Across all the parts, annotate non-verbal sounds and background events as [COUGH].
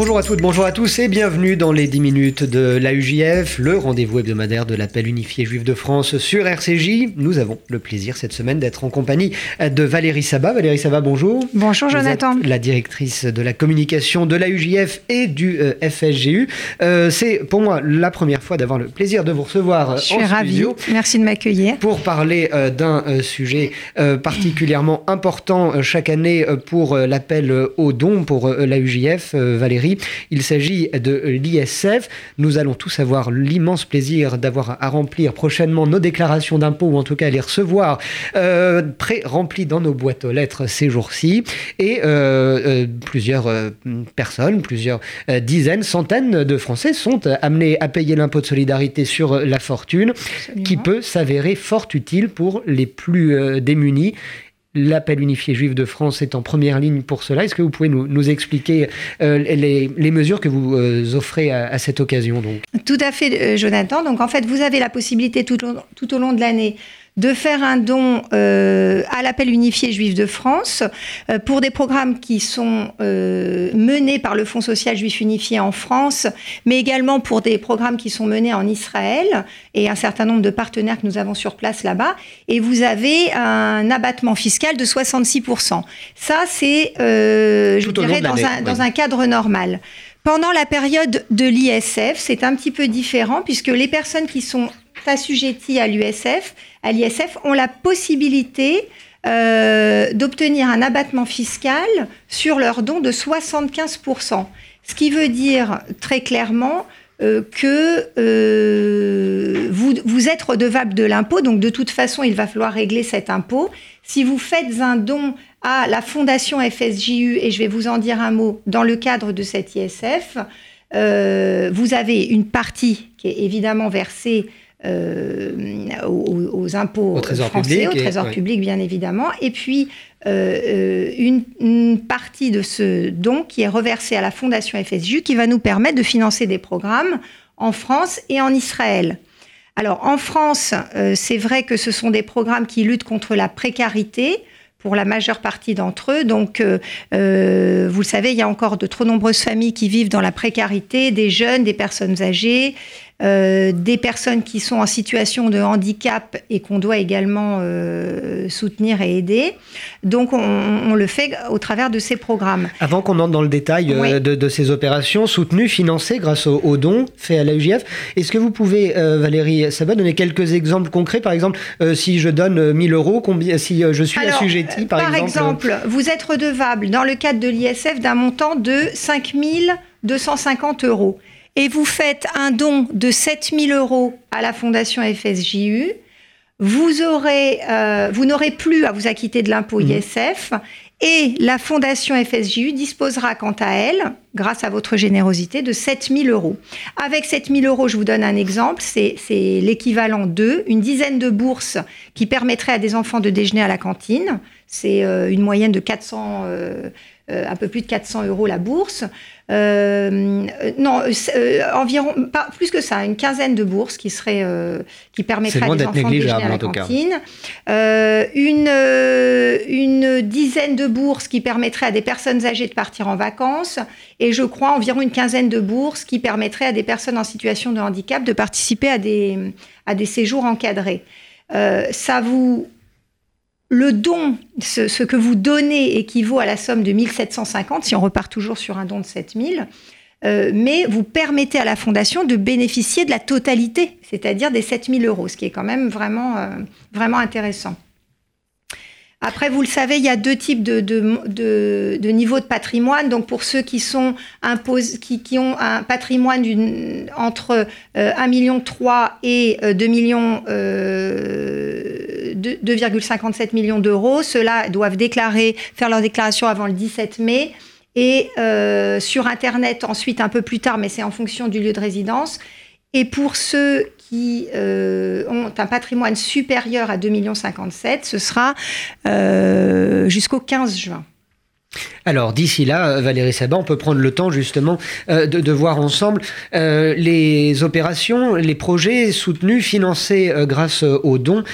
Bonjour à toutes, bonjour à tous et bienvenue dans les 10 minutes de l'AUJF, le rendez-vous hebdomadaire de l'appel unifié juif de France sur RCJ. Nous avons le plaisir cette semaine d'être en compagnie de Valérie Sabat. Valérie Sabat, bonjour. Bonjour Jonathan. la directrice de la communication de l'AUJF et du euh, FSGU. Euh, c'est pour moi la première fois d'avoir le plaisir de vous recevoir Je suis ravie. Merci de m'accueillir. Pour parler euh, d'un sujet particulièrement important chaque année pour l'appel aux dons pour l'AUJF. Valérie, il s'agit de l'ISF. Nous allons tous avoir l'immense plaisir d'avoir à remplir prochainement nos déclarations d'impôts, ou en tout cas les recevoir euh, pré-remplies dans nos boîtes aux lettres ces jours-ci. Et euh, euh, plusieurs personnes, plusieurs dizaines, centaines de Français sont amenés à payer l'impôt de solidarité sur la fortune, qui peut s'avérer fort utile pour les plus démunis L'appel unifié juif de France est en première ligne pour cela. Est-ce que vous pouvez nous, expliquer euh, les, mesures que vous euh, offrez à, cette occasion donc? Tout à fait, euh, Jonathan. Donc en fait, vous avez la possibilité tout au long de l'année de faire un don euh, à l'appel unifié juif de France euh, pour des programmes qui sont euh, menés par le Fonds social juif unifié en France, mais également pour des programmes qui sont menés en Israël et un certain nombre de partenaires que nous avons sur place là-bas. Et vous avez un abattement fiscal de 66%. Ça, c'est, je dirais, dans un, dans un cadre normal. Pendant la période de l'ISF, c'est un petit peu différent puisque les personnes qui sont assujettis à l'USF, à l'ISF, ont la possibilité euh, d'obtenir un abattement fiscal sur leurs dons de 75%. Ce qui veut dire très clairement euh, que euh, vous, vous, êtes redevable de l'impôt, donc de toute façon, il va falloir régler cet impôt. Si vous faites un don à la fondation FSJU, et je vais vous en dire un mot, dans le cadre de cet ISF, vous avez une partie qui est évidemment versée euh, aux, impôts au trésor français, public, au trésor public bien évidemment, et puis euh, une, une, partie de ce don qui est reversé à la Fondation FSJU qui va nous permettre de financer des programmes en France et en Israël. Alors en France, euh, c'est vrai que ce sont des programmes qui luttent contre la précarité pour la majeure partie d'entre eux. Donc, euh, vous le savez, il y a encore de trop nombreuses familles qui vivent dans la précarité, des jeunes, des personnes âgées, euh, des personnes qui sont en situation de handicap et qu'on doit également euh, soutenir et aider. Donc on, le fait au travers de ces programmes. Avant qu'on entre dans le détail euh, de, ces opérations soutenues, financées grâce aux, dons faits à la UGF, est-ce que vous pouvez, Valérie va donner quelques exemples concrets? Par exemple, si je donne 1000 euros, combien, si je suis assujetti, par, par exemple, vous êtes redevable dans le cadre de l'ISF d'un montant de 5250 euros et vous faites un don de 7000 euros à la Fondation FSJU, vous, aurez, euh, vous n'aurez plus à vous acquitter de l'impôt mmh. ISF et la Fondation FSJU disposera quant à elle, grâce à votre générosité, de 7000 euros. Avec 7000 euros, je vous donne un exemple, c'est, l'équivalent de une dizaine de bourses qui permettraient à des enfants de déjeuner à la cantine. C'est euh, une moyenne de 400, euh, un peu plus de 400 euros la bourse. Euh, non, euh, environ, pas, plus que ça, une quinzaine de bourses qui seraient, euh, qui permettraient à des enfants de déjeuner à la cantine. une, une dizaine de bourses qui permettraient à des personnes âgées de partir en vacances. Et je crois environ une quinzaine de bourses qui permettraient à des personnes en situation de handicap de participer à des, à des séjours encadrés. ça vous le don, ce, que vous donnez équivaut à la somme de 1750, si on repart toujours sur un don de 7000, euh, mais vous permettez à la fondation de bénéficier de la totalité, c'est-à-dire des 7000 euros, ce qui est quand même vraiment, euh, vraiment intéressant. Après, vous le savez, il y a deux types de, niveaux de patrimoine. Donc, pour ceux qui, ont un patrimoine entre 1,3 euh, million et 2 millions, 2,57 millions d'euros, ceux-là doivent déclarer, faire leur déclaration avant le 17 mai. Et euh, sur Internet, ensuite, un peu plus tard, mais c'est en fonction du lieu de résidence. Et pour ceux qui euh, ont un patrimoine supérieur à 2,57 millions, ce sera euh, jusqu'au 15 juin. Alors d'ici là, Valérie Sabat, on peut prendre le temps justement euh, de, voir ensemble euh, les opérations, les projets soutenus, financés euh, grâce aux dons,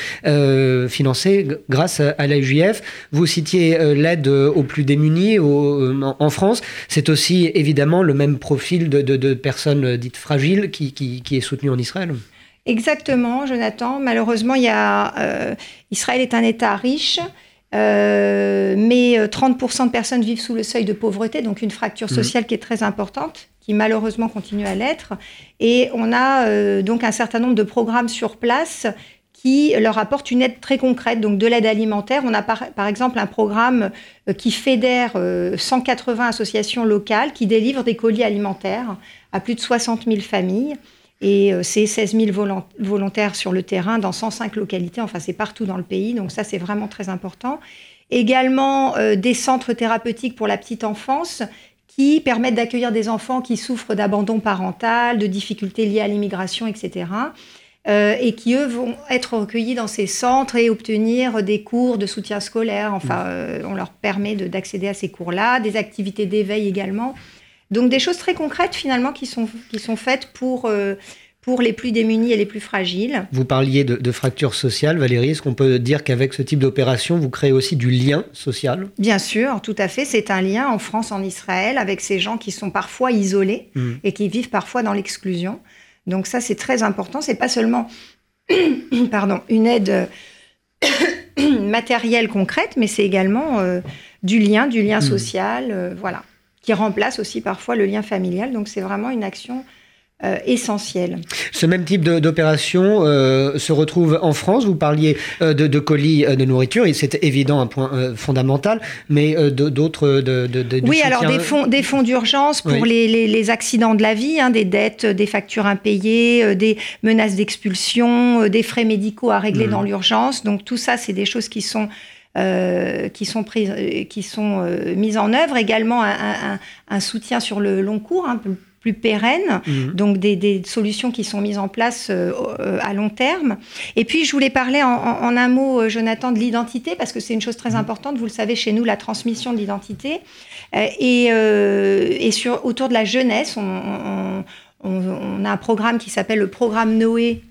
financés grâce à la UJF. Vous citiez l'aide aux plus démunis en France. C'est aussi évidemment le même profil de, personnes dites fragiles qui, est soutenu en Israël. Exactement, Jonathan. Malheureusement, Israël est un État riche. Euh, mais 30% euh, de personnes vivent sous le seuil de pauvreté, donc une fracture mhm. sociale qui est très importante, qui malheureusement continue à l'être. Et on a euh, donc un certain nombre de programmes sur place qui leur apportent une aide très concrète, donc de l'aide alimentaire. On a par, par, exemple un programme qui fédère 180 associations locales qui délivrent des colis alimentaires à plus de 60 000 familles. Et euh, c'est 16 000 volontaires sur le terrain dans 105 localités, enfin c'est partout dans le pays, donc ça c'est vraiment très important. Également euh, des centres thérapeutiques pour la petite enfance qui permettent d'accueillir des enfants qui souffrent d'abandon parental, de difficultés liées à l'immigration, etc. Euh, et qui, eux, vont être recueillis dans ces centres et obtenir des cours de soutien scolaire. Enfin, mmh. on leur permet d'accéder à ces cours-là, des activités d'éveil également. Donc des choses très concrètes finalement qui sont, qui sont faites pour, euh, pour les plus démunis et les plus fragiles. Vous parliez de, de fracture sociale, Valérie. Est-ce qu'on peut dire qu'avec ce type d'opération, vous créez aussi du lien social? Bien sûr, tout à fait. C'est un lien en France, en Israël, avec ces gens qui sont parfois isolés mmh. et qui vivent parfois dans l'exclusion. Donc ça, c'est très important. C'est pas seulement [COUGHS] pardon, une aide [COUGHS] matérielle concrète, mais c'est également euh, du lien, du lien mmh. social. Euh, voilà qui remplace aussi parfois le lien familial. Donc c'est vraiment une action euh, essentielle. Ce même type d'opération euh, se retrouve en France. Vous parliez euh, de, colis de nourriture, et c'est évident un point fondamental, mais d'autres... De, oui, alors des fonds, des fonds d'urgence pour les, les, accidents de la vie, hein, des dettes, des factures impayées, des menaces d'expulsion, des frais médicaux à régler mmh. dans l'urgence. Donc tout ça, c'est des choses qui sont euh, qui sont, prises, euh, qui sont euh, mises en œuvre, également un, soutien sur le long cours, un peu plus pérenne, mhm. donc des, solutions qui sont mises en place à long terme. Et puis, je voulais parler en, un mot, Jonathan, de l'identité, parce que c'est une chose très mhm. importante. Vous le savez, chez nous, la transmission de l'identité. et, et sur, autour de la jeunesse, on, on a un programme qui s'appelle le programme Noé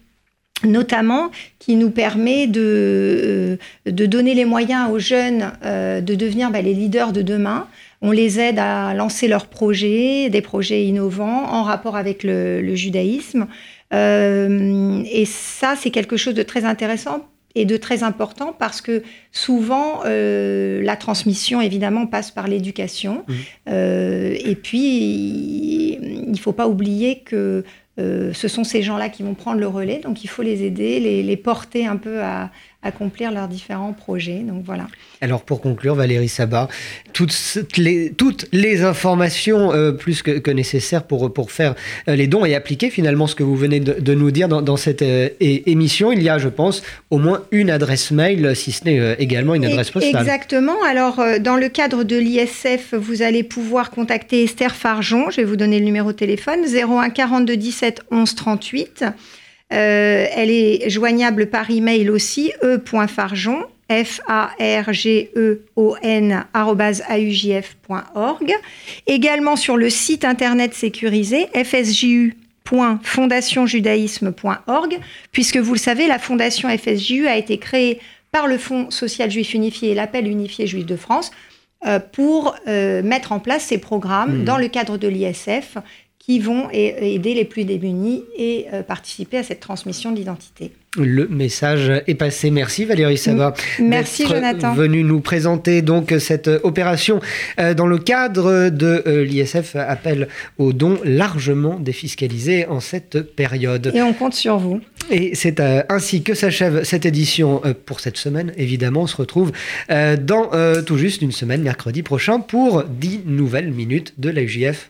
notamment qui nous permet de, euh, de donner les moyens aux jeunes euh, de devenir bah, les leaders de demain. On les aide à lancer leurs projets, des projets innovants en rapport avec le, judaïsme. Euh, et ça, c'est quelque chose de très intéressant et de très important parce que souvent, la transmission, évidemment, passe par l'éducation. Mmh. et puis, il ne faut pas oublier que ce sont ces gens-là qui vont prendre le relais, donc il faut les aider, les, porter un peu à accomplir leurs différents projets. Donc voilà. Alors pour conclure, Valérie Sabat, toutes les, toutes les informations euh, plus que, nécessaires pour, pour faire euh, les dons et appliquer finalement ce que vous venez de, nous dire dans, cette émission, il y a, je pense, au moins une adresse mail, si ce n'est également une adresse postale. Exactement. Alors dans le cadre de l'ISF, vous allez pouvoir contacter Esther Farjon. Je vais vous donner le numéro de téléphone 01 42 17 11 38. Elle est joignable par email aussi, e.farjon, F-A-R-G-E-O-N, aujf.org. Également sur le site internet sécurisé, fsju.fondationjudaïsme.org, puisque vous le savez, la fondation FSJU a été créée par le Fonds social juif unifié et l'appel unifié juif de France euh, pour euh, mettre en place ces programmes mmh. dans le cadre de l'ISF qui vont aider les plus démunis et euh, participer à cette transmission de l'identité. Le message est passé. Merci Valérie Sava. Merci Jonathan. Venu nous présenter donc cette opération euh, dans le cadre de euh, l'ISF appel aux dons largement défiscalisés en cette période. Et on compte sur vous. Et c'est ainsi que s'achève cette édition pour cette semaine. Évidemment, on se retrouve dans tout juste une semaine, mercredi prochain, pour 10 nouvelles minutes de l'AUJF